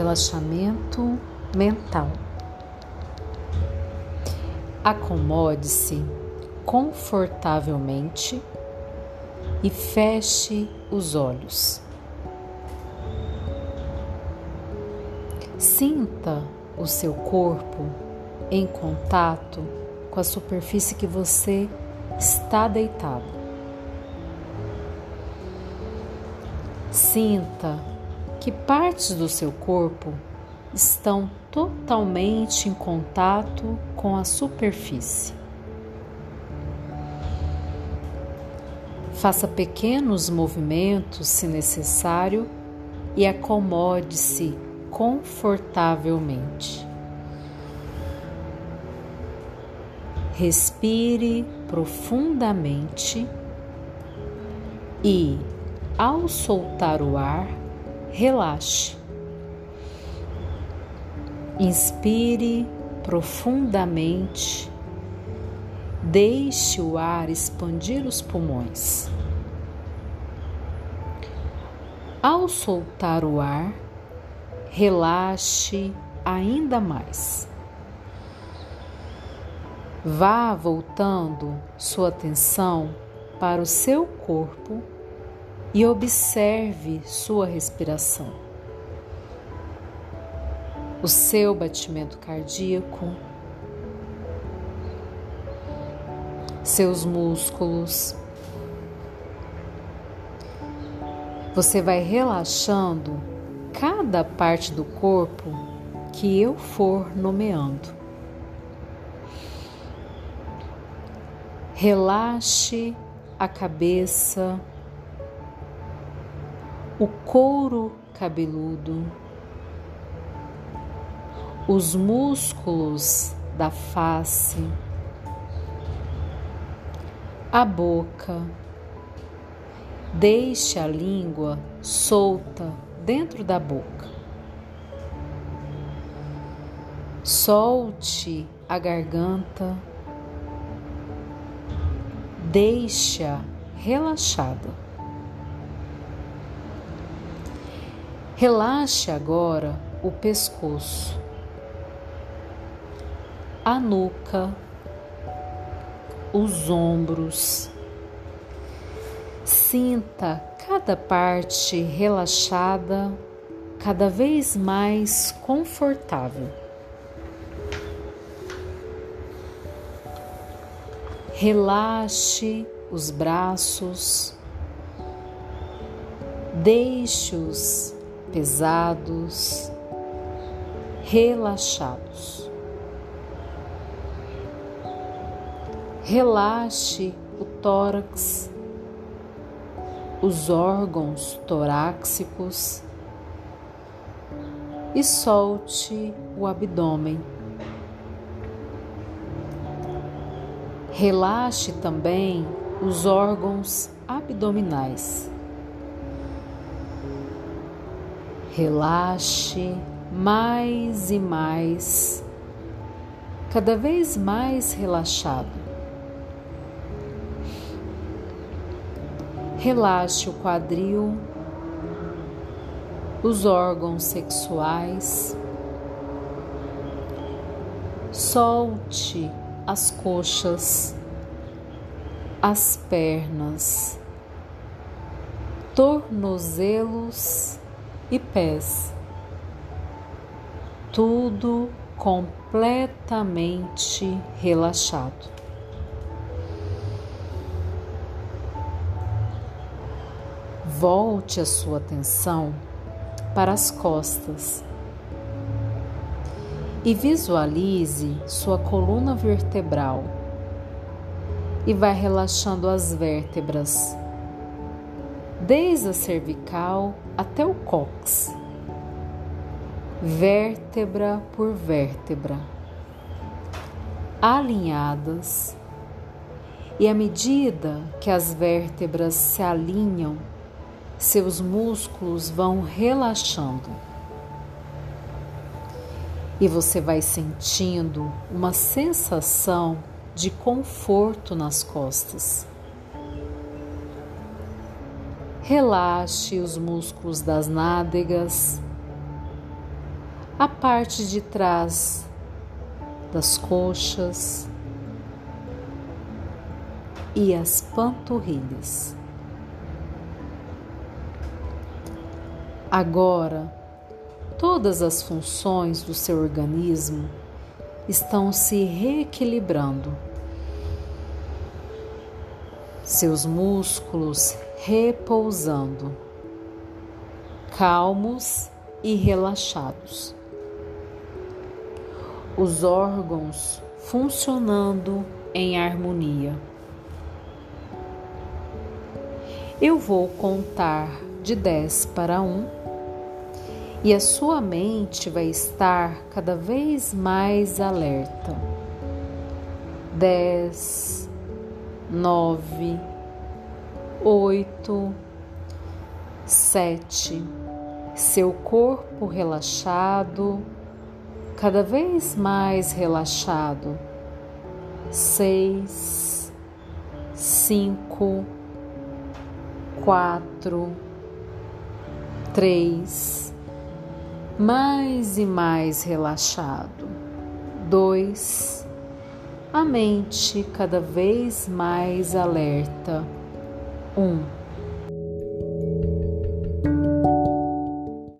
relaxamento mental. Acomode-se confortavelmente e feche os olhos. Sinta o seu corpo em contato com a superfície que você está deitado. Sinta que partes do seu corpo estão totalmente em contato com a superfície. Faça pequenos movimentos se necessário e acomode-se confortavelmente. Respire profundamente e, ao soltar o ar, relaxe. Inspire profundamente, deixe o ar expandir os pulmões. Ao soltar o ar, relaxe ainda mais. Vá voltando sua atenção para o seu corpo e observe sua respiração. O seu batimento cardíaco, seus músculos. Você vai relaxando cada parte do corpo que eu for nomeando. Relaxe a cabeça, o couro cabeludo, os músculos da face, a boca. Deixe a língua solta dentro da boca. Solte a garganta deixa relaxada. Relaxe agora o pescoço, a nuca, os ombros. Sinta cada parte relaxada, cada vez mais confortável. Relaxe os braços, deixe-os pesados, relaxados. Relaxe o tórax, os órgãos torácicos e solte o abdômen. Relaxe também os órgãos abdominais. Relaxe mais e mais, cada vez mais relaxado. Relaxe o quadril, os órgãos sexuais. Solte as coxas, as pernas, tornozelos e pés. Tudo completamente relaxado. Volte a sua atenção para as costas e visualize sua coluna vertebral e vai relaxando as vértebras, desde a cervical até o cóccix, vértebra por vértebra, alinhadas. E à medida que as vértebras se alinham, seus músculos vão relaxando e você vai sentindo uma sensação de conforto nas costas. Relaxe os músculos das nádegas, a parte de trás das coxas e as panturrilhas. Agora, todas as funções do seu organismo estão se reequilibrando. Seus músculos repousando, calmos e relaxados. Os órgãos funcionando em harmonia. Eu vou contar de 10 para 1 e a sua mente vai estar cada vez mais alerta. Dez, nove, oito, sete. Seu corpo relaxado, cada vez mais relaxado. Seis, cinco, quatro, três mais e mais relaxado. 2. A mente cada vez mais alerta. 1. Um,